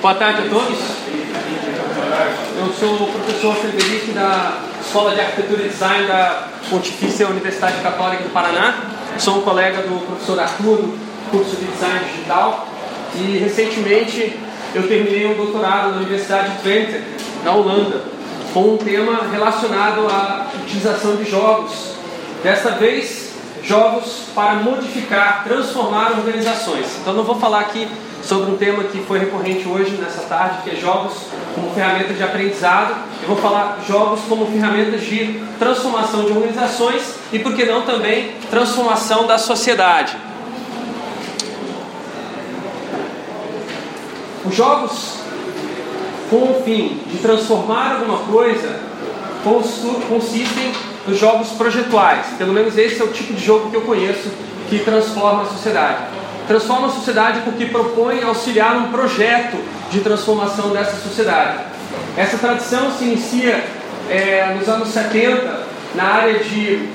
Boa tarde a todos. Eu sou o professor Frederico da Escola de Arquitetura e Design da Pontifícia Universidade Católica do Paraná. Sou um colega do professor Arthur, do curso de Design Digital. E recentemente eu terminei um doutorado na Universidade de Twente, na Holanda, com um tema relacionado à utilização de jogos. Desta vez, jogos para modificar, transformar organizações. Então não vou falar aqui sobre um tema que foi recorrente hoje, nessa tarde, que é jogos como ferramentas de aprendizado. Eu vou falar jogos como ferramentas de transformação de organizações e, por que não, também transformação da sociedade. Os jogos com o fim de transformar alguma coisa consistem nos jogos projetuais. Pelo menos esse é o tipo de jogo que eu conheço que transforma a sociedade transforma a sociedade porque propõe auxiliar um projeto de transformação dessa sociedade. Essa tradição se inicia é, nos anos 70 na área de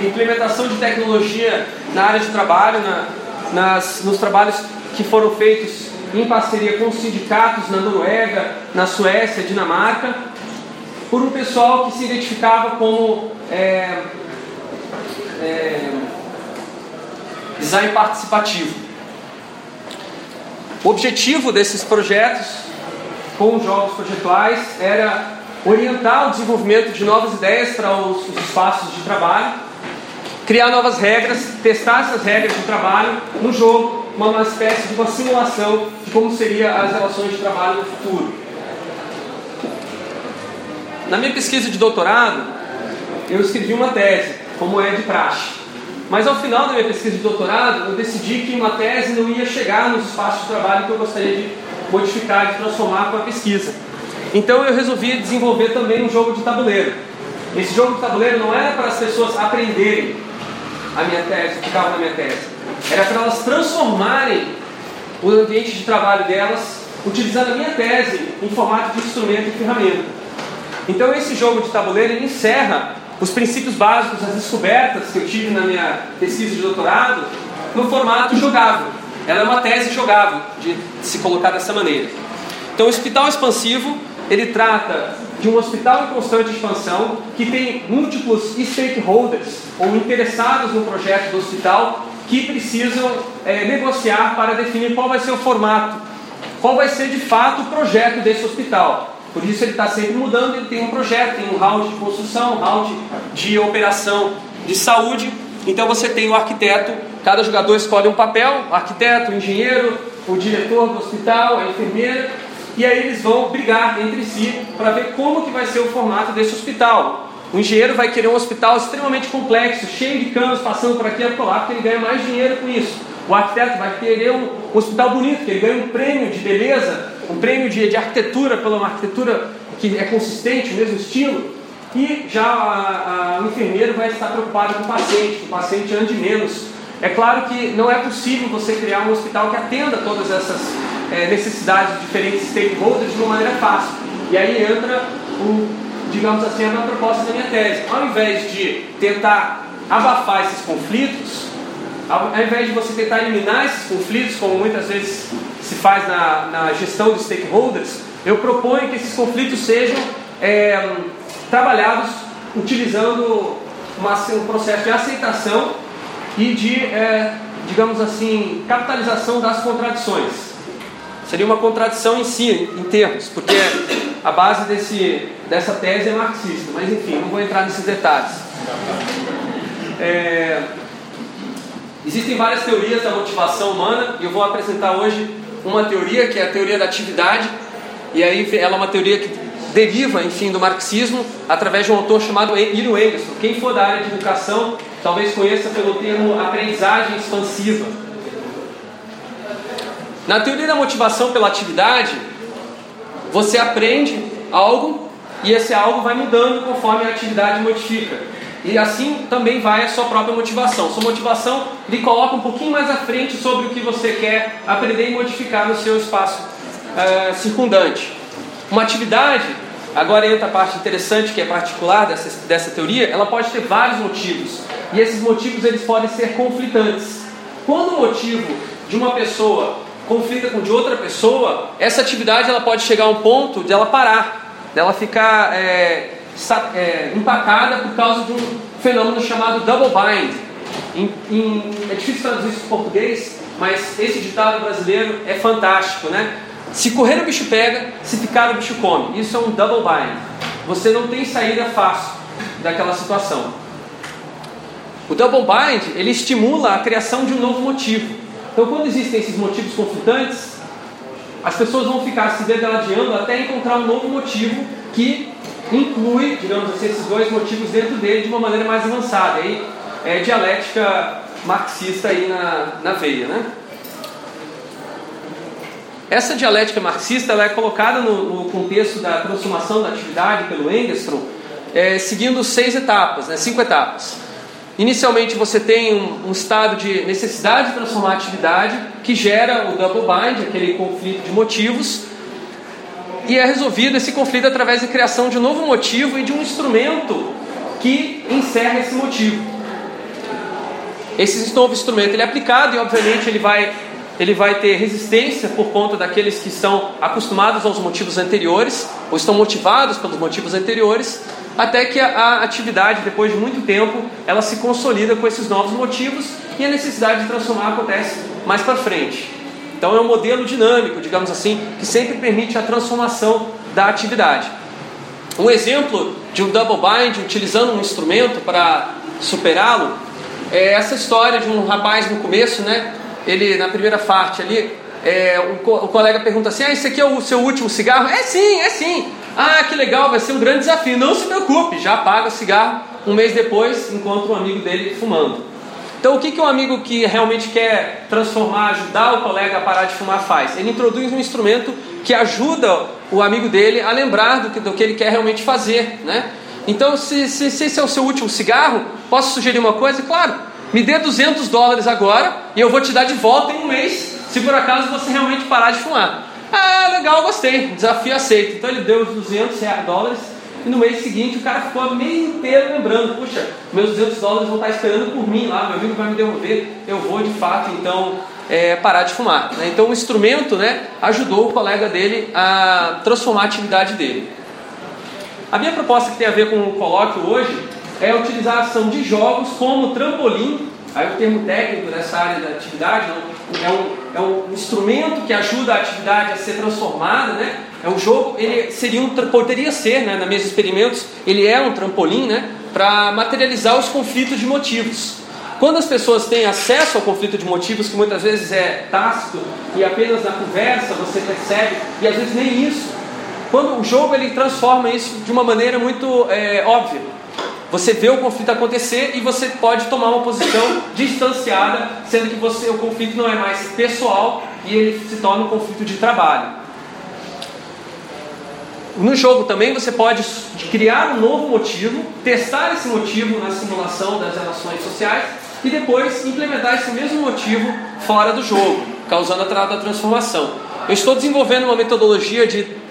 implementação de tecnologia na área de trabalho, na, nas, nos trabalhos que foram feitos em parceria com sindicatos na Noruega, na Suécia, Dinamarca, por um pessoal que se identificava como é, é, design participativo. O objetivo desses projetos com jogos projetuais era orientar o desenvolvimento de novas ideias para os, os espaços de trabalho, criar novas regras, testar essas regras de trabalho no jogo, uma, uma espécie de uma simulação de como seriam as relações de trabalho no futuro. Na minha pesquisa de doutorado, eu escrevi uma tese, como é de praxe. Mas ao final da minha pesquisa de doutorado, eu decidi que uma tese não ia chegar nos espaços de trabalho que eu gostaria de modificar, de transformar com a pesquisa. Então eu resolvi desenvolver também um jogo de tabuleiro. Esse jogo de tabuleiro não era para as pessoas aprenderem a minha tese, o que estava na minha tese. Era para elas transformarem o ambiente de trabalho delas utilizando a minha tese em formato de instrumento e ferramenta. Então esse jogo de tabuleiro encerra os princípios básicos, as descobertas que eu tive na minha pesquisa de doutorado, no formato jogável. Ela é uma tese jogável, de se colocar dessa maneira. Então, o hospital expansivo, ele trata de um hospital em constante expansão, que tem múltiplos stakeholders, ou interessados no projeto do hospital, que precisam é, negociar para definir qual vai ser o formato, qual vai ser de fato o projeto desse hospital. Por isso ele está sempre mudando, ele tem um projeto, tem um round de construção, um round de operação de saúde. Então você tem o arquiteto, cada jogador escolhe um papel, o arquiteto, o engenheiro, o diretor do hospital, a enfermeira, e aí eles vão brigar entre si para ver como que vai ser o formato desse hospital. O engenheiro vai querer um hospital extremamente complexo, cheio de canos, passando por aqui e por lá, porque ele ganha mais dinheiro com isso. O arquiteto vai querer um hospital bonito, que ele ganha um prêmio de beleza, um prêmio de, de arquitetura pela uma arquitetura que é consistente, o mesmo estilo. E já a, a, o enfermeiro vai estar preocupado com o paciente, que o paciente ande menos. É claro que não é possível você criar um hospital que atenda todas essas é, necessidades de diferentes stakeholders de uma maneira fácil. E aí entra o, digamos assim, a minha proposta da minha tese. Ao invés de tentar abafar esses conflitos, ao invés de você tentar eliminar esses conflitos, como muitas vezes se faz na, na gestão de stakeholders, eu proponho que esses conflitos sejam é, trabalhados utilizando uma, um processo de aceitação e de, é, digamos assim, capitalização das contradições. Seria uma contradição em si, em termos, porque a base desse, dessa tese é marxista, mas enfim, não vou entrar nesses detalhes. É, Existem várias teorias da motivação humana e eu vou apresentar hoje uma teoria que é a teoria da atividade e aí ela é uma teoria que deriva, enfim, do marxismo através de um autor chamado Iro Engelson. Quem for da área de educação talvez conheça pelo termo aprendizagem expansiva. Na teoria da motivação pela atividade, você aprende algo e esse algo vai mudando conforme a atividade modifica. E assim também vai a sua própria motivação. Sua motivação lhe coloca um pouquinho mais à frente sobre o que você quer aprender e modificar no seu espaço uh, circundante. Uma atividade, agora entra a parte interessante que é particular dessa, dessa teoria, ela pode ter vários motivos. E esses motivos eles podem ser conflitantes. Quando o motivo de uma pessoa conflita com de outra pessoa, essa atividade ela pode chegar a um ponto de ela parar, dela ficar é, é, empacada por causa de um fenômeno chamado double bind. Em, em, é difícil traduzir isso em português, mas esse ditado brasileiro é fantástico, né? Se correr o bicho pega, se ficar o bicho come. Isso é um double bind. Você não tem saída fácil daquela situação. O double bind ele estimula a criação de um novo motivo. Então, quando existem esses motivos conflitantes, as pessoas vão ficar se degladiando até encontrar um novo motivo que inclui, digamos assim, esses dois motivos dentro dele de uma maneira mais avançada. Aí é dialética marxista aí na, na veia, né? Essa dialética marxista ela é colocada no, no contexto da transformação da atividade pelo Engstrom, é, seguindo seis etapas, né, cinco etapas. Inicialmente você tem um, um, estado de necessidade de transformar a atividade que gera o double bind, aquele conflito de motivos, e é resolvido esse conflito através da criação de um novo motivo e de um instrumento que encerra esse motivo. Esse novo instrumento ele é aplicado e obviamente ele vai, ele vai ter resistência por conta daqueles que estão acostumados aos motivos anteriores ou estão motivados pelos motivos anteriores até que a, a, atividade, depois de muito tempo, ela se consolida com esses novos motivos e a necessidade de transformar acontece mais para frente. Então é um modelo dinâmico, digamos assim, que sempre permite a transformação da atividade. Um exemplo de um double bind utilizando um instrumento para superá-lo é essa história de um rapaz no começo, né? Ele na primeira parte ali, é, o, co o, colega pergunta assim: Ah, esse aqui é o seu último cigarro? É sim, é sim. Ah, que legal, vai ser um grande desafio. Não se preocupe, já apaga o cigarro. Um mês depois, encontra um amigo dele fumando. Então, o que, que um amigo que realmente quer transformar, ajudar o colega a parar de fumar faz? Ele introduz um instrumento que ajuda o amigo dele a lembrar do que, do que ele quer realmente fazer, né? Então, se, se, se esse é o seu último cigarro, posso sugerir uma coisa? Claro, me dê 200 dólares agora e eu vou te dar de volta em um mês, se por acaso você realmente parar de fumar. Ah, legal, gostei, desafio aceito. Então ele deu os 200 dólares e no mês seguinte o cara ficou a mês inteiro lembrando: puxa, meus 200 dólares vão estar esperando por mim lá, meu amigo vai me devolver, eu vou de fato então é, parar de fumar. Né? Então o instrumento né, ajudou o colega dele a transformar a atividade dele. A minha proposta que tem a ver com o colóquio hoje é a utilização de jogos como trampolim, aí o termo técnico dessa área da atividade, é um, é um instrumento que ajuda a atividade a ser transformada, né? É um jogo, ele seria um, poderia ser, né, na meus experimentos, ele é um trampolim, né, para materializar os conflitos de motivos. Quando as pessoas têm acesso ao conflito de motivos, que muitas vezes é tácito e apenas na conversa você percebe, e às vezes nem isso, quando o jogo ele transforma isso de uma maneira muito é, óbvia. Você vê o conflito acontecer e você pode tomar uma posição distanciada, sendo que você, o conflito não é mais pessoal e ele se torna um conflito de trabalho. No jogo também você pode criar um novo motivo, testar esse motivo na simulação das relações sociais e depois implementar esse mesmo motivo fora do jogo, causando a transformação. Eu estou desenvolvendo uma metodologia de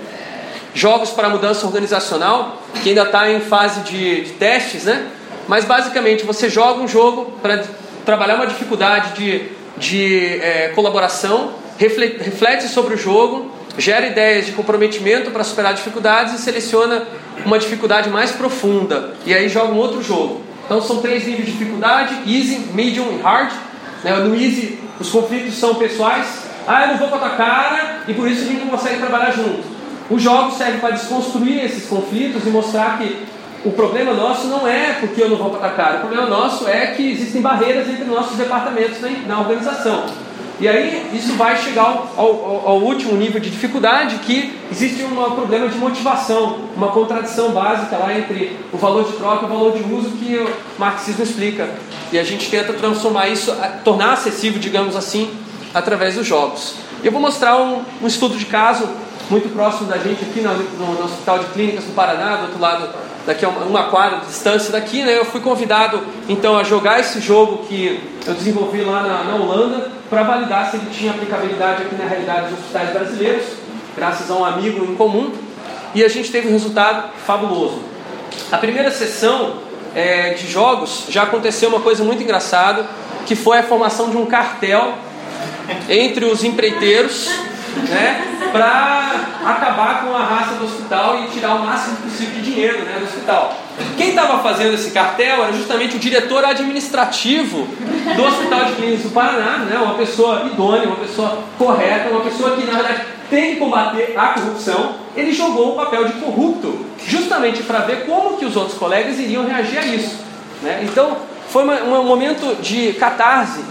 jogos para mudança organizacional, que ainda está em fase de, de, testes, né? Mas basicamente você joga um jogo para trabalhar uma dificuldade de, de é, colaboração, reflete, sobre o jogo, gera ideias de comprometimento para superar dificuldades e seleciona uma dificuldade mais profunda. E aí joga um outro jogo. Então são três níveis de dificuldade: easy, medium e hard. Né? No easy os conflitos são pessoais. Ah, eu não vou com a tua cara e por isso a gente não consegue trabalhar junto. Os jogos servem para desconstruir esses conflitos e mostrar que o problema nosso não é porque eu não vou atacar, o problema nosso é que existem barreiras entre nossos departamentos na, organização. E aí isso vai chegar ao, ao, ao, último nível de dificuldade, que existe um problema de motivação, uma contradição básica lá entre o valor de troca e o valor de uso que o marxismo explica. E a gente tenta transformar isso, tornar acessível, digamos assim, através dos jogos. Eu vou mostrar um, um estudo de caso muito próximo da gente aqui no, no, no Hospital de Clínicas do Paraná, do outro lado, daqui a uma, uma quadra de distância daqui, né? Eu fui convidado então a jogar esse jogo que eu desenvolvi lá na, na Holanda para validar se ele tinha aplicabilidade aqui na realidade dos hospitais brasileiros, graças a um amigo em comum, e a gente teve um resultado fabuloso. A primeira sessão é, de jogos já aconteceu uma coisa muito engraçada, que foi a formação de um cartel entre os empreiteiros, né, para acabar com a raça do hospital e tirar o máximo possível de dinheiro né, do hospital. Quem estava fazendo esse cartel era justamente o diretor administrativo do Hospital de Clínicas do Paraná, né, uma pessoa idônea, uma pessoa correta, uma pessoa que na verdade tem que combater a corrupção. Ele jogou o papel de corrupto, justamente para ver como que os outros colegas iriam reagir a isso. Né? Então, foi uma, um momento de catarse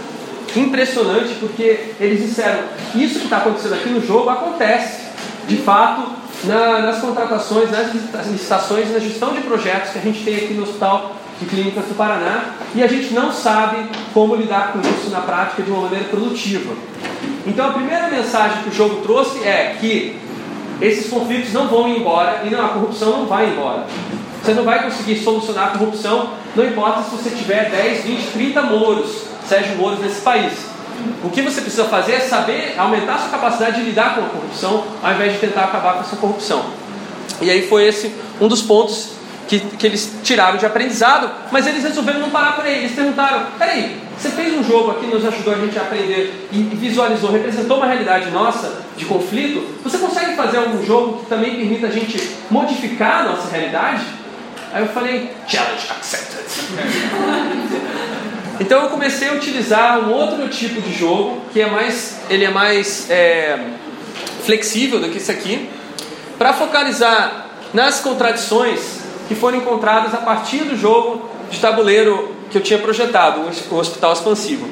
impressionante, porque eles disseram: isso que está acontecendo aqui no jogo acontece, de fato, na, nas contratações, nas licitações, na gestão de projetos que a gente tem aqui no Hospital de Clínicas do Paraná, e a gente não sabe como lidar com isso na prática de uma maneira produtiva. Então, a primeira mensagem que o jogo trouxe é que esses conflitos não vão embora e não, a corrupção não vai embora. Você não vai conseguir solucionar a corrupção, não importa se você tiver 10, 20, 30 moros, Sérgio Moro nesse país. O que você precisa fazer é saber aumentar a sua capacidade de lidar com a corrupção, ao invés de tentar acabar com essa corrupção. E aí foi esse um dos pontos que, que eles tiraram de aprendizado, mas eles resolveram não parar por aí. Eles perguntaram: peraí, você fez um jogo aqui, nos ajudou a gente a aprender e visualizou, representou uma realidade nossa de conflito. Você consegue fazer um jogo que também permita a gente modificar a nossa realidade? Aí eu falei: challenge accepted. Então eu comecei a utilizar um outro tipo de jogo que é mais, ele é mais é, flexível do que esse aqui, para focalizar nas contradições que foram encontradas a partir do jogo de tabuleiro que eu tinha projetado, o Hospital Expansivo.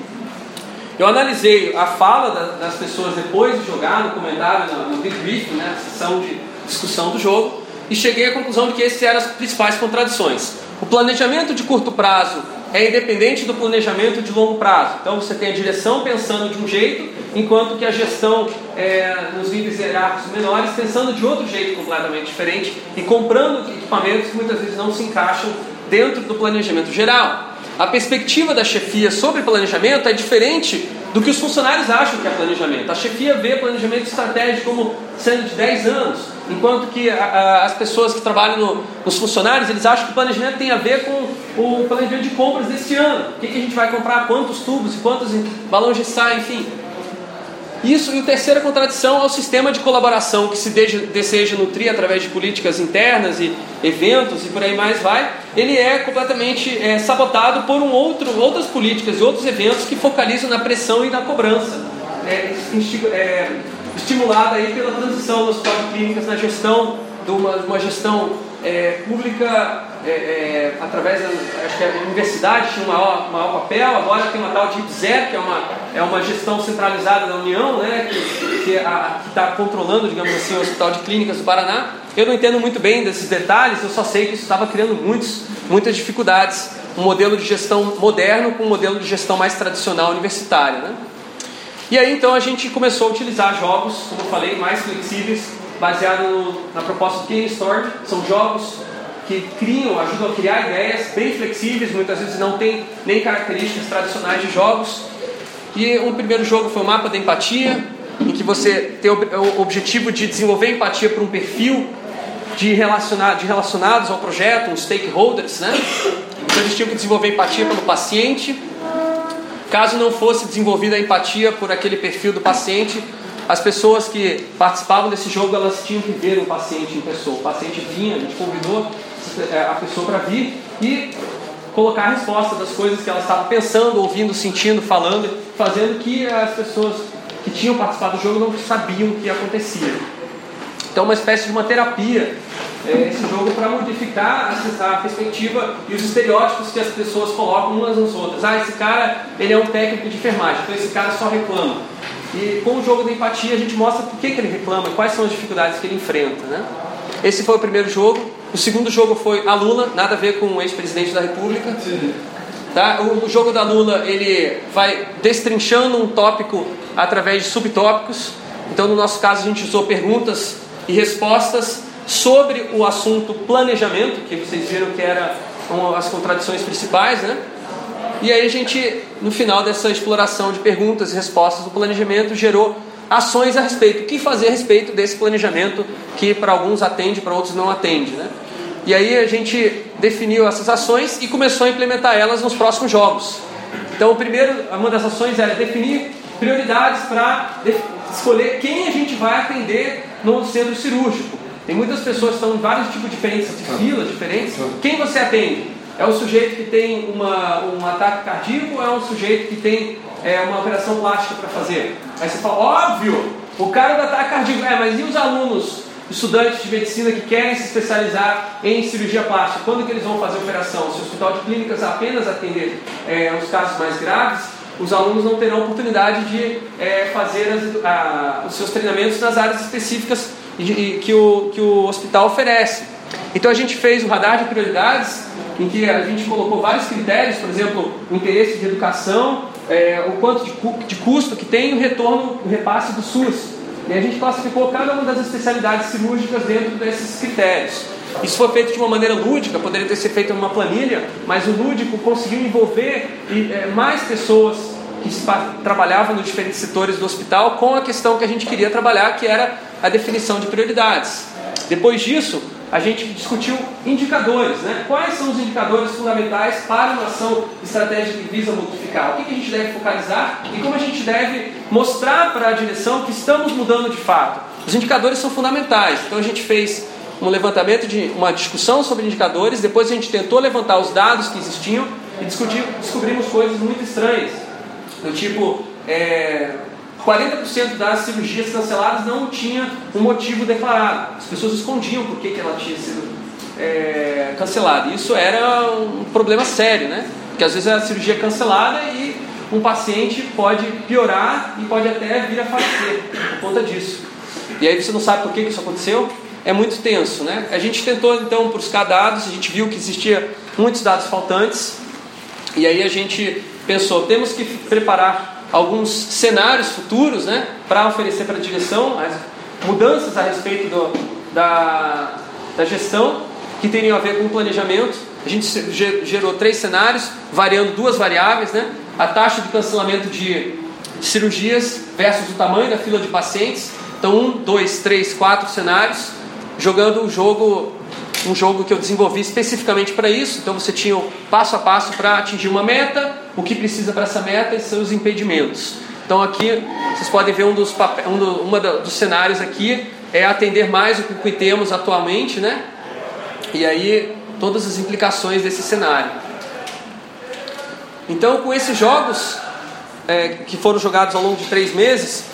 Eu analisei a fala das pessoas depois de jogar, no comentário, no, no debrief, né, na sessão de discussão do jogo, e cheguei à conclusão de que essas eram as principais contradições. O planejamento de curto prazo é independente do planejamento de longo prazo. Então você tem a direção pensando de um jeito, enquanto que a gestão é, nos níveis hierárquicos menores pensando de outro jeito completamente diferente e comprando equipamentos que muitas vezes não se encaixam dentro do planejamento geral. A perspectiva da chefia sobre planejamento é diferente do que os funcionários acham que é planejamento. A chefia vê planejamento estratégico como sendo de 10 anos, enquanto que a, a, as pessoas que trabalham no, nos funcionários, eles acham que o planejamento tem a ver com o planejamento de compras desse ano. O que, que a gente vai comprar, quantos tubos, quantos balões de saia, enfim. Isso, e a terceira contradição é o sistema de colaboração que se deseja nutrir através de políticas internas e eventos e por aí mais vai, ele é completamente é, sabotado por um outro, outras políticas e outros eventos que focalizam na pressão e na cobrança. É, é, estimulada aí pela transição das clínicas na gestão de uma, uma gestão é, pública é, é, através da acho que a universidade tinha um maior, maior papel, agora tem uma tal de IPZER, que é uma, é uma gestão centralizada da União, né, que está controlando, digamos assim, o Hospital de Clínicas do Paraná. Eu não entendo muito bem desses detalhes, eu só sei que isso estava criando muitos, muitas dificuldades. Um modelo de gestão moderno com um modelo de gestão mais tradicional universitária. Né? E aí então a gente começou a utilizar jogos, como eu falei, mais flexíveis, baseado na proposta do Game Store. São jogos que criam, ajudam a criar ideias bem flexíveis, muitas vezes não tem nem características tradicionais de jogos. E um primeiro jogo foi o mapa da empatia, em que você tem o objetivo de desenvolver empatia para um perfil de, relacionar, de relacionados ao projeto, uns stakeholders, né? Então eles tinham que desenvolver empatia pelo paciente. Caso não fosse desenvolvida a empatia por aquele perfil do paciente, as pessoas que participavam desse jogo elas tinham que ver o paciente em pessoa. O paciente vinha, a gente convidou a pessoa para vir e colocar a resposta das coisas que ela estava pensando, ouvindo, sentindo, falando, fazendo que as pessoas que tinham participado do jogo não sabiam o que acontecia. Então, uma espécie de uma terapia é, esse jogo para modificar a, perspectiva e os estereótipos que as pessoas colocam umas nas outras. Ah, esse cara ele é um técnico de enfermagem, então esse cara só reclama. E com o jogo da empatia a gente mostra por que, que ele reclama, quais são as dificuldades que ele enfrenta. Né? Esse foi o primeiro jogo. O segundo jogo foi a Lula, nada a ver com o ex-presidente da República. Tá? O, o jogo da Lula ele vai destrinchando um tópico através de subtópicos. Então, no nosso caso, a gente usou perguntas e respostas sobre o assunto planejamento, que vocês viram que era uma, as contradições principais, né? E aí a gente, no final dessa exploração de perguntas e respostas do planejamento, gerou ações a respeito. O que fazer a respeito desse planejamento que para alguns atende, para outros não atende, né? E aí a gente definiu essas ações e começou a implementar elas nos próximos jogos. Então, o primeiro, uma das ações era definir prioridades para escolher quem a gente vai atender no centro cirúrgico. Tem muitas pessoas que estão em vários tipos diferentes de filas diferentes. Quem você atende? É o sujeito que tem uma, um ataque cardíaco ou é um sujeito que tem é, uma operação plástica para fazer? Aí você fala, óbvio, o cara do ataque cardíaco. É, mas e os alunos, estudantes de medicina que querem se especializar em cirurgia plástica? Quando que eles vão fazer a operação? Se o hospital de clínicas apenas atender é, os casos mais graves, os alunos não terão oportunidade de é, fazer as, a, os seus treinamentos nas áreas específicas que o, que o hospital oferece. Então a gente fez o radar de prioridades, em que a gente colocou vários critérios, por exemplo, o interesse de educação, é, o quanto de, de, custo que tem o retorno, o repasse do SUS. E a gente classificou cada uma das especialidades cirúrgicas dentro desses critérios. Isso foi feito de uma maneira lúdica, poderia ter sido feito em uma planilha, mas o lúdico conseguiu envolver é, mais pessoas que trabalhavam nos diferentes setores do hospital com a questão que a gente queria trabalhar, que era a definição de prioridades. Depois disso, a gente discutiu indicadores, né? Quais são os indicadores fundamentais para uma ação estratégica que visa modificar? O que a gente deve focalizar e como a gente deve mostrar para a direção que estamos mudando de fato? Os indicadores são fundamentais. Então a gente fez um levantamento de uma discussão sobre indicadores, depois a gente tentou levantar os dados que existiam e descobrimos coisas muito estranhas. Do tipo, é, 40% das cirurgias canceladas não tinha um motivo declarado. As pessoas escondiam por que, que ela tinha sido é, cancelada. Isso era um problema sério, né? Porque às vezes a cirurgia é cancelada e um paciente pode piorar e pode até vir a falecer por conta disso. E aí você não sabe por que, que isso aconteceu. É muito tenso, né? A gente tentou então buscar dados, a gente viu que existia muitos dados faltantes. E aí a gente pensou, temos que preparar alguns cenários futuros né, para oferecer para a direção as mudanças a respeito do, da, da gestão que teriam a ver com o planejamento. A gente gerou três cenários, variando duas variáveis, né? a taxa de cancelamento de cirurgias versus o tamanho da fila de pacientes. Então, um, dois, três, quatro cenários, jogando o jogo um jogo que eu desenvolvi especificamente para isso. Então você tinha o passo a passo para atingir uma meta, o que precisa para essa meta e seus impedimentos. Então aqui vocês podem ver um dos, um do, uma dos cenários aqui é atender mais o que temos atualmente, né? E aí todas as implicações desse cenário. Então com esses jogos é, que foram jogados ao longo de três meses,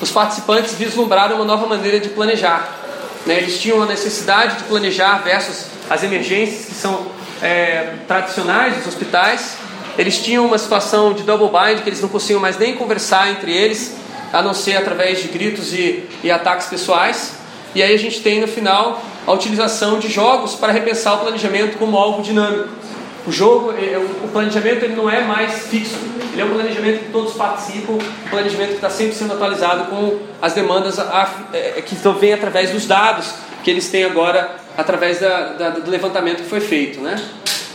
os participantes vislumbraram uma nova maneira de planejar. Né? Eles tinham a necessidade de planejar versus as emergências que são é, tradicionais dos hospitais. Eles tinham uma situação de double bind que eles não conseguiam mais nem conversar entre eles, a não ser através de gritos e, e ataques pessoais. E aí a gente tem no final a utilização de jogos para repensar o planejamento como algo dinâmico. O jogo, é, é, o planejamento ele não é mais fixo, ele é um planejamento que todos participam, um planejamento que está sempre sendo atualizado com as demandas é, que vêm através dos dados que eles têm agora através da, da, do levantamento que foi feito. Né?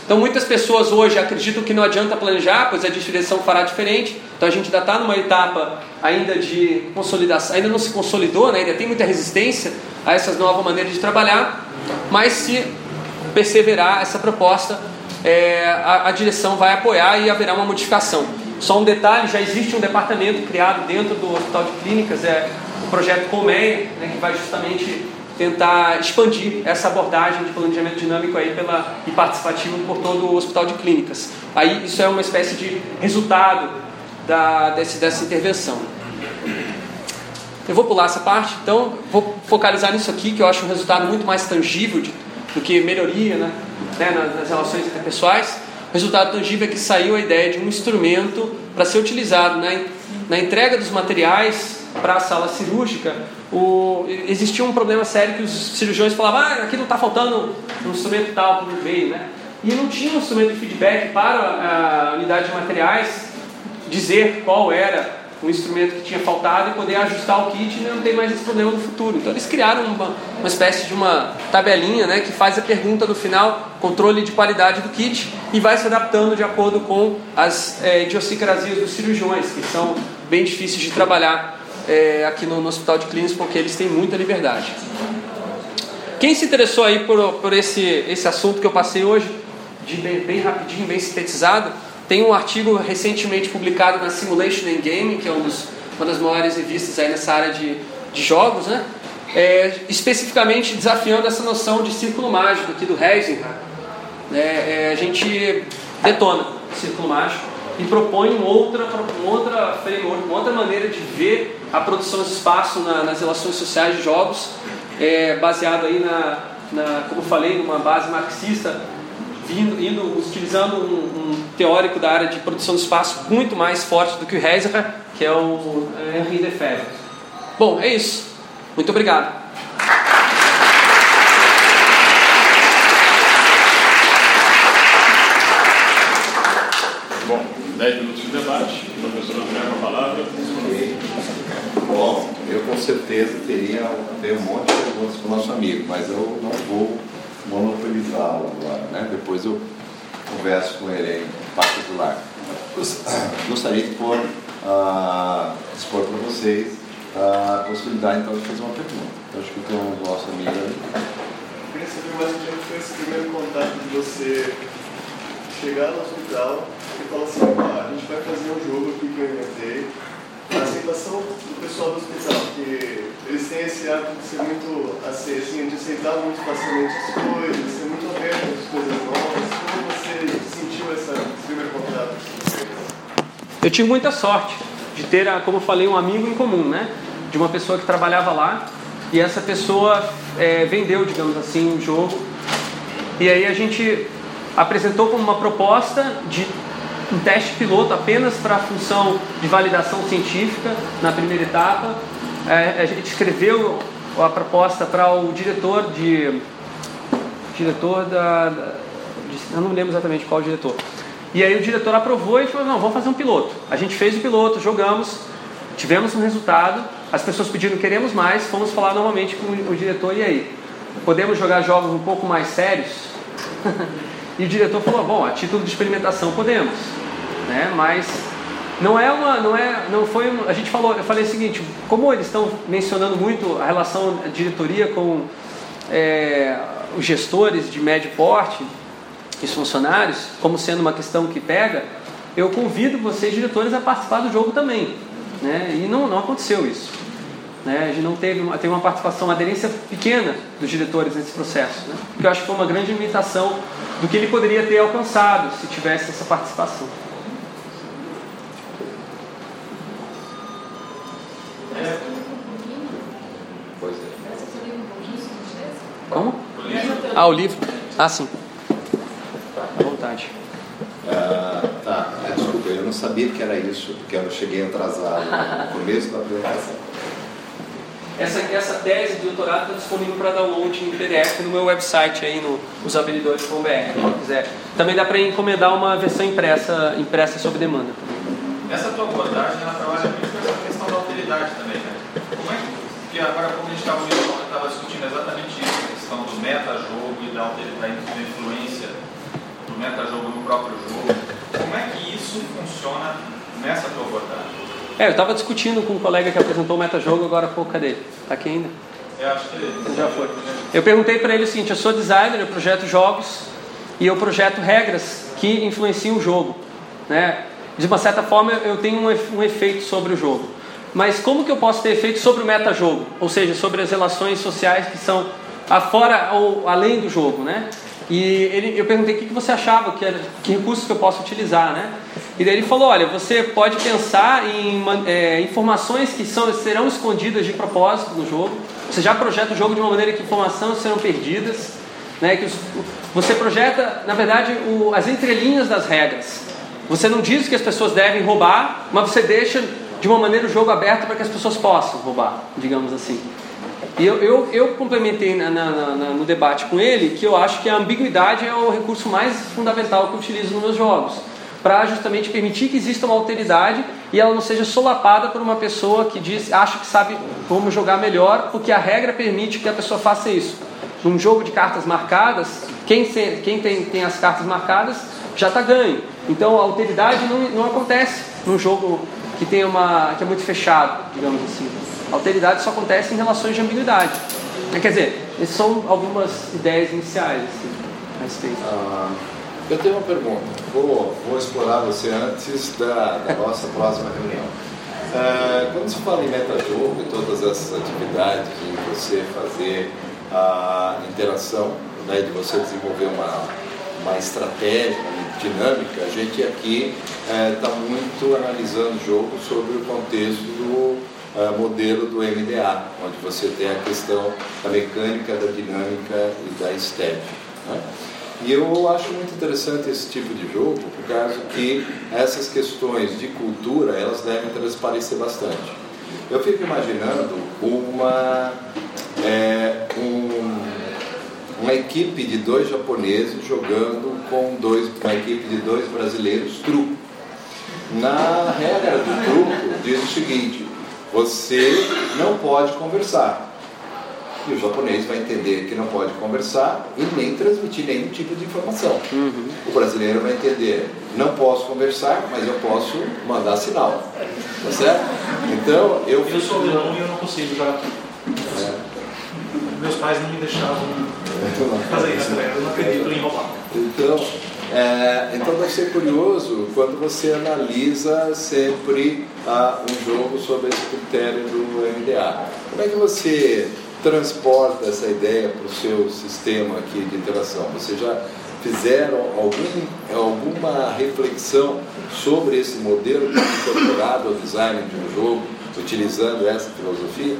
Então muitas pessoas hoje acreditam que não adianta planejar, pois a direção fará diferente. Então a gente ainda está numa etapa ainda de consolidação, ainda não se consolidou, né? ainda tem muita resistência a essas novas maneiras de trabalhar, mas se perseverar essa proposta é, a, a, direção vai apoiar e haverá uma modificação. Só um detalhe: já existe um departamento criado dentro do Hospital de Clínicas, é o projeto Colmeia, né, que vai justamente tentar expandir essa abordagem de planejamento dinâmico aí pela, e participativo por todo o Hospital de Clínicas. Aí isso é uma espécie de resultado da, desse, dessa intervenção. Eu vou pular essa parte, então vou focalizar nisso aqui, que eu acho um resultado muito mais tangível de, do que melhoria, né? Né, nas relações interpessoais, o resultado tangível é que saiu a ideia de um instrumento para ser utilizado na, na entrega dos materiais para a sala cirúrgica. O, existia um problema sério que os cirurgiões falavam: ah, aqui não está faltando um instrumento tal que veio, né? E não tinha um instrumento de feedback para a unidade de materiais dizer qual era o instrumento que tinha faltado e poder ajustar o kit e não ter mais esse problema no futuro. Então eles criaram uma, uma espécie de uma tabelinha né, que faz a pergunta no final, controle de qualidade do kit, e vai se adaptando de acordo com as é, idiosincrasias dos cirurgiões, que são bem difíceis de trabalhar é, aqui no, no, Hospital de Clínicas, porque eles têm muita liberdade. Quem se interessou aí por, por esse, esse assunto que eu passei hoje, de bem, bem rapidinho, bem sintetizado, tem um artigo recentemente publicado na Simulation and Gaming, que é um dos, uma das maiores revistas aí nessa área de, de jogos, né? É, especificamente desafiando essa noção de círculo mágico aqui do Heisenberg. É, é, a gente detona o círculo mágico e propõe uma outra, uma outra framework, uma outra maneira de ver a produção de espaço na, nas relações sociais de jogos, é, baseado aí na, na, como eu falei, numa base marxista, vindo, indo, utilizando um, um, teórico da área de produção de espaço muito mais forte do que o Heisenberg, que é o Henri Lefebvre. Bom, é isso. Muito obrigado. Bom, 10 minutos de debate. O professor André com a palavra. Bom, eu com certeza teria, teria um monte de perguntas para o nosso amigo, mas eu não vou monopolizá-lo agora, né? Depois eu converso com ele em particular. Gostaria de pôr, uh, expor para vocês a possibilidade então de fazer uma pergunta. Acho que tem um nosso amigo ali. Eu queria saber mais como foi esse primeiro contato de você chegar no hospital e falar assim, ah, a gente vai fazer um jogo aqui que eu inventei. Aceitação do pessoal do hospital, que eles têm esse hábito de ser muito assim, de aceitar muito facilmente as coisas, ser muito aberto às coisas novas. Como você sentiu essa, esse primeiro contato? Eu tive muita sorte de ter, como eu falei, um amigo em comum, né? De uma pessoa que trabalhava lá e essa pessoa é, vendeu, digamos assim, um jogo. E aí a gente apresentou como uma proposta de um teste piloto apenas para a função de validação científica na primeira etapa. É, a gente escreveu a proposta para o diretor de diretor da, da eu não lembro exatamente qual diretor e aí o diretor aprovou e falou: não, vamos fazer um piloto. A gente fez o piloto, jogamos, tivemos um resultado, as pessoas pediram queremos mais, fomos falar novamente com o diretor, e aí? Podemos jogar jogos um pouco mais sérios? e o diretor falou: bom, a título de experimentação podemos, né? mas não é uma, não é, não foi, a gente falou, eu falei o seguinte, como eles estão mencionando muito a relação da diretoria com é, os gestores de médio porte, os funcionários, como sendo uma questão que pega, eu convido vocês, diretores, a participar do jogo também. Né? E não, não aconteceu isso. Né? A gente não teve uma, teve uma participação, uma aderência pequena dos diretores nesse processo. Né? Que eu acho que foi uma grande limitação do que ele poderia ter alcançado se tivesse essa participação. Pois é. Como? Ah, o livro? Ah, sim vontade. Ah, tá, é, desculpa, eu não sabia que era isso, porque eu cheguei atrasado no começo da apresentação. Essa, essa tese de doutorado está disponível para download em PDF no meu website aí no usabilidade.br, quem quiser. Também dá para encomendar uma versão impressa, impressa sob demanda. Essa tua abordagem ela trabalha muito com essa questão da alteridade também, né? Como é que, agora como a gente estava discutindo exatamente isso, a questão do meta-jogo e da, da influência metajogo no próprio jogo. Como é que isso funciona nessa tua abordagem? É, eu estava discutindo com um colega que apresentou o metajogo agora há pouco, cadê? Está aqui ainda? Eu acho que já foi. Eu perguntei para ele o seguinte: eu sou designer, eu projeto jogos e eu projeto regras que influenciam o jogo, né? De uma certa forma, eu tenho um efeito sobre o jogo. Mas como que eu posso ter efeito sobre o metajogo? Ou seja, sobre as relações sociais que são afora ou além do jogo, né? E ele, eu perguntei o que você achava, que, era, que recursos que eu posso utilizar, né? E daí ele falou, olha, você pode pensar em é, informações que são, serão escondidas de propósito no jogo. Você já projeta o jogo de uma maneira que informações serão perdidas. Né? Que os, você projeta, na verdade, o, as entrelinhas das regras. Você não diz que as pessoas devem roubar, mas você deixa de uma maneira o jogo aberto para que as pessoas possam roubar, digamos assim. E eu, eu, eu complementei na, na, na, no debate com ele que eu acho que a ambiguidade é o recurso mais fundamental que eu utilizo nos meus jogos, para justamente permitir que exista uma alteridade e ela não seja solapada por uma pessoa que diz, acha que sabe como jogar melhor, porque a regra permite que a pessoa faça isso. Num jogo de cartas marcadas, quem, quem tem, tem as cartas marcadas já está ganho. Então a alteridade não, não acontece num jogo que tem uma que é muito fechado, digamos assim. Alteridade só acontece em relações de ambiguidade. Quer dizer, essas são algumas ideias iniciais assim, a respeito. Ah, Eu tenho uma pergunta. Vou, vou explorar você antes da, da nossa próxima reunião. Uh, quando se fala em metajogo e todas essas atividades de você fazer a interação, né, de você desenvolver uma, uma estratégia dinâmica, a gente aqui está uh, muito analisando o jogo sobre o contexto do uh, modelo do MDA, onde você tem a questão da mecânica, da dinâmica e da STEP. Né? E eu acho muito interessante esse tipo de jogo, por causa que essas questões de cultura, elas devem transparecer bastante. Eu fico imaginando uma, é, um, uma equipe de dois japoneses jogando com dois, uma equipe de dois brasileiros truco. Na regra do truco diz o seguinte, você não pode conversar. E o japonês vai entender que não pode conversar e nem transmitir nenhum tipo de informação. Uhum. O brasileiro vai entender, não posso conversar, mas eu posso mandar sinal. Tá certo? Então, eu. Eu sou alemão e eu não consigo jogar tudo. É. Meus pais não me deixavam fazer isso, né? Eu não acredito em roubar. Então, é, então vai ser curioso quando você analisa sempre ah, um jogo sob esse critério do MDA. Como é que você transporta essa ideia para o seu sistema aqui de interação? Vocês já fizeram algum, alguma reflexão sobre esse modelo incorporado ao design de um jogo, utilizando essa filosofia?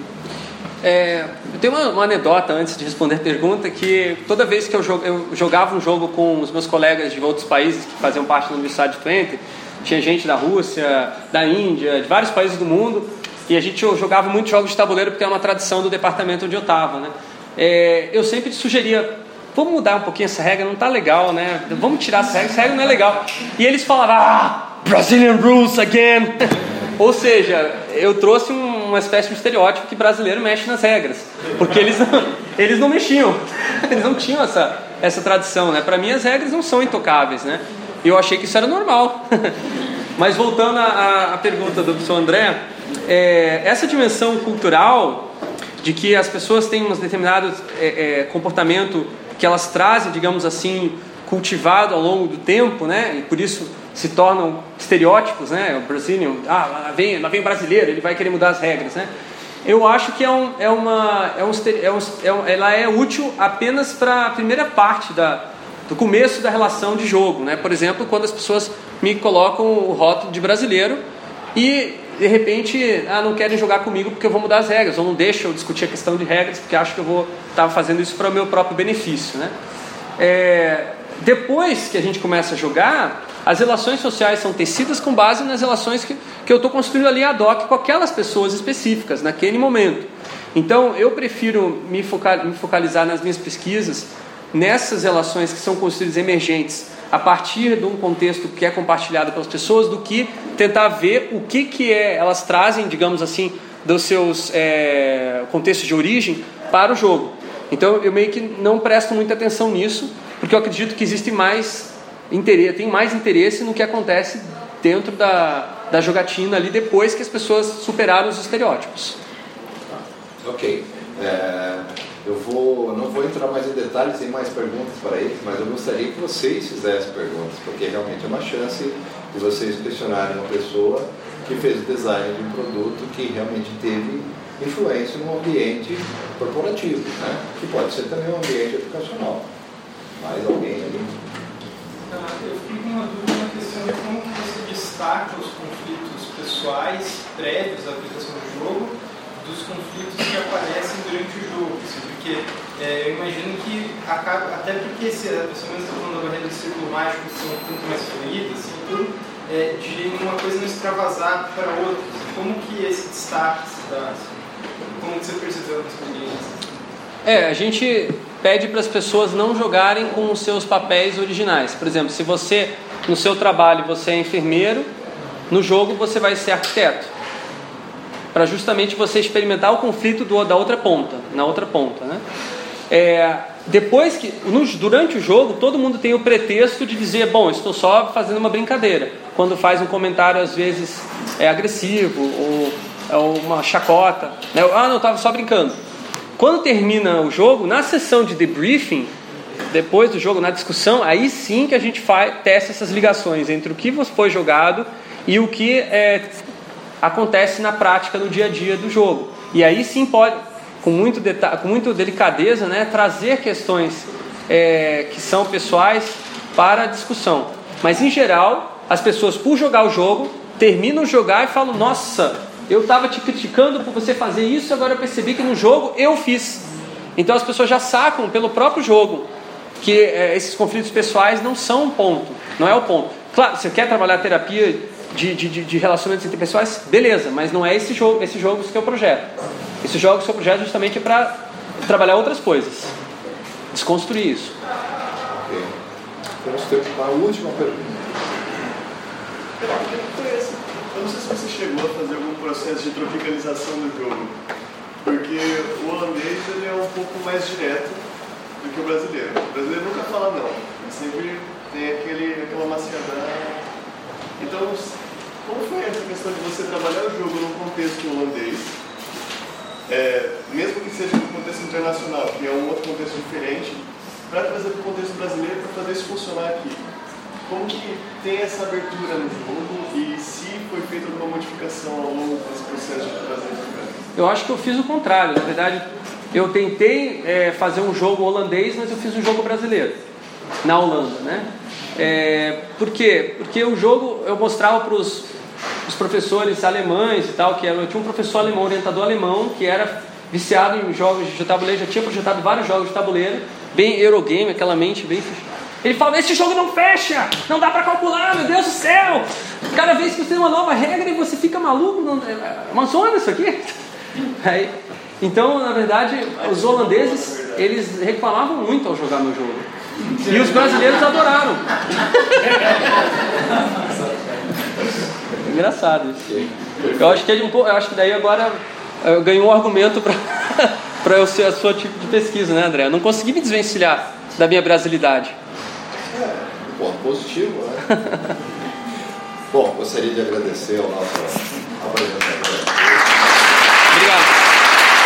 É, eu tenho uma, uma, anedota antes de responder a pergunta que toda vez que eu, jog, eu, jogava um jogo com os meus colegas de outros países que faziam parte da Universidade de Twente, tinha gente da Rússia, da Índia, de vários países do mundo, e a gente jogava muitos jogos de tabuleiro porque é uma tradição do departamento onde eu estava. Né? É, eu sempre sugeria, vamos mudar um pouquinho essa regra, não está legal, né? Vamos tirar essa regra, essa regra não é legal. E eles falavam, ah, Brazilian rules again. Ou seja, eu trouxe uma espécie de estereótipo que brasileiro mexe nas regras, porque eles não, eles não mexiam, eles não tinham essa, essa tradição, né? Para mim as regras não são intocáveis, né? Eu achei que isso era normal. Mas voltando à, à pergunta do professor André, é, essa dimensão cultural de que as pessoas têm um determinado é, é, comportamento que elas trazem, digamos assim, cultivado ao longo do tempo, né? E por isso se tornam estereótipos, né? O brasileiro, ah, lá vem, lá vem brasileiro, ele vai querer mudar as regras, né? Eu acho que é, um, é uma, é um, é um, é um ela é útil apenas para a primeira parte da, do começo da relação de jogo, né? Por exemplo, quando as pessoas me colocam o rótulo de brasileiro e de repente, ah, não querem jogar comigo porque eu vou mudar as regras, ou não deixam eu discutir a questão de regras porque acham que eu vou estar fazendo isso para o meu próprio benefício, né? É, depois que a gente começa a jogar, as relações sociais são tecidas com base nas relações que, que eu estou construindo ali ad hoc com aquelas pessoas específicas, naquele momento. Então, eu prefiro me, focar, me focalizar nas minhas pesquisas nessas relações que são construídas emergentes a partir de um contexto que é compartilhado pelas pessoas, do que tentar ver o que, que é, elas trazem, digamos assim, dos seus é, contextos de origem para o jogo. Então eu meio que não presto muita atenção nisso, porque eu acredito que existe mais interesse, tem mais interesse no que acontece dentro da, da jogatina ali depois que as pessoas superaram os estereótipos. Ok. É, eu vou, não vou entrar mais em detalhes, tem mais perguntas para eles, mas eu gostaria que vocês fizessem perguntas, porque realmente é uma chance de vocês questionarem uma pessoa que fez o design de um produto que realmente teve influência no ambiente corporativo, né? que pode ser também um ambiente educacional. Mais alguém ali? Eu fico uma dúvida na questão de como você destaca os conflitos pessoais prévios à aplicação do jogo dos conflitos que aparecem durante o jogo. Assim, porque é, eu imagino que, acaba, até porque se a pessoa está falando da barreira do círculo mágico, que são muito mais fluídas, assim, tudo, é, de uma coisa não extravasar para outra. Assim, como que esse destaque se dá? Assim? Como que você percebeu na experiência? É, a gente pede para as pessoas não jogarem com os seus papéis originais. Por exemplo, se você, no seu trabalho, você é enfermeiro, no jogo você vai ser arquiteto para justamente você experimentar o conflito do, da outra ponta, na outra ponta, né? É, depois que, no, durante o jogo, todo mundo tem o pretexto de dizer, bom, estou só fazendo uma brincadeira. Quando faz um comentário às vezes é agressivo ou é uma chacota, né? ah, não, estava só brincando. Quando termina o jogo, na sessão de debriefing, depois do jogo, na discussão, aí sim que a gente faz, testa essas ligações entre o que foi jogado e o que é, acontece na prática, no dia a dia do jogo. E aí sim pode, com muito, com muito delicadeza, né, trazer questões é, que são pessoais para a discussão. Mas em geral, as pessoas, por jogar o jogo, terminam de jogar e falam: Nossa, eu estava te criticando por você fazer isso, agora eu percebi que no jogo eu fiz. Então as pessoas já sacam pelo próprio jogo que é, esses conflitos pessoais não são um ponto, não é o ponto. Claro, você quer trabalhar terapia de, de, de relacionamentos interpessoais, beleza, mas não é esse jogo, esse jogo que é o projeto. Esse jogo que é o projeto justamente é para trabalhar outras coisas, desconstruir isso. Ok. Vamos ter a última pergunta. Eu não sei se você chegou a fazer algum processo de tropicalização do jogo, porque o holandês ele é um pouco mais direto do que o brasileiro. O brasileiro nunca fala não, ele sempre tem aquele, aquela maciada. Então, como foi essa questão de você trabalhar o jogo num contexto holandês, é, mesmo que seja no contexto internacional, que é um outro contexto diferente, para trazer para o contexto brasileiro para fazer isso funcionar aqui? Como que tem essa abertura no jogo e se foi feita alguma modificação ao longo desse processo de trazer para Eu acho que eu fiz o contrário. Na verdade, eu tentei é, fazer um jogo holandês, mas eu fiz um jogo brasileiro na Holanda, né? É, por quê? Porque o jogo eu mostrava para os professores alemães e tal, que eu tinha um professor alemão, orientador alemão, que era viciado em jogos de tabuleiro, já tinha projetado vários jogos de tabuleiro, bem Eurogame, aquela mente bem ele fala: esse jogo não fecha, não dá para calcular, meu Deus do céu. Cada vez que você tem uma nova regra e você fica maluco, não, é uma zona isso aqui. Aí, então, na verdade, os holandeses eles reclamavam muito ao jogar meu jogo. E os brasileiros adoraram. Engraçado isso. Eu acho que ele um pouco, eu acho que daí agora eu ganhei um argumento para para eu ser a sua tipo de pesquisa, né, André? Eu não consegui me desvencilhar da minha brasilidade. É, ponto positivo, né? Bom, gostaria de agradecer ao nosso apresentador.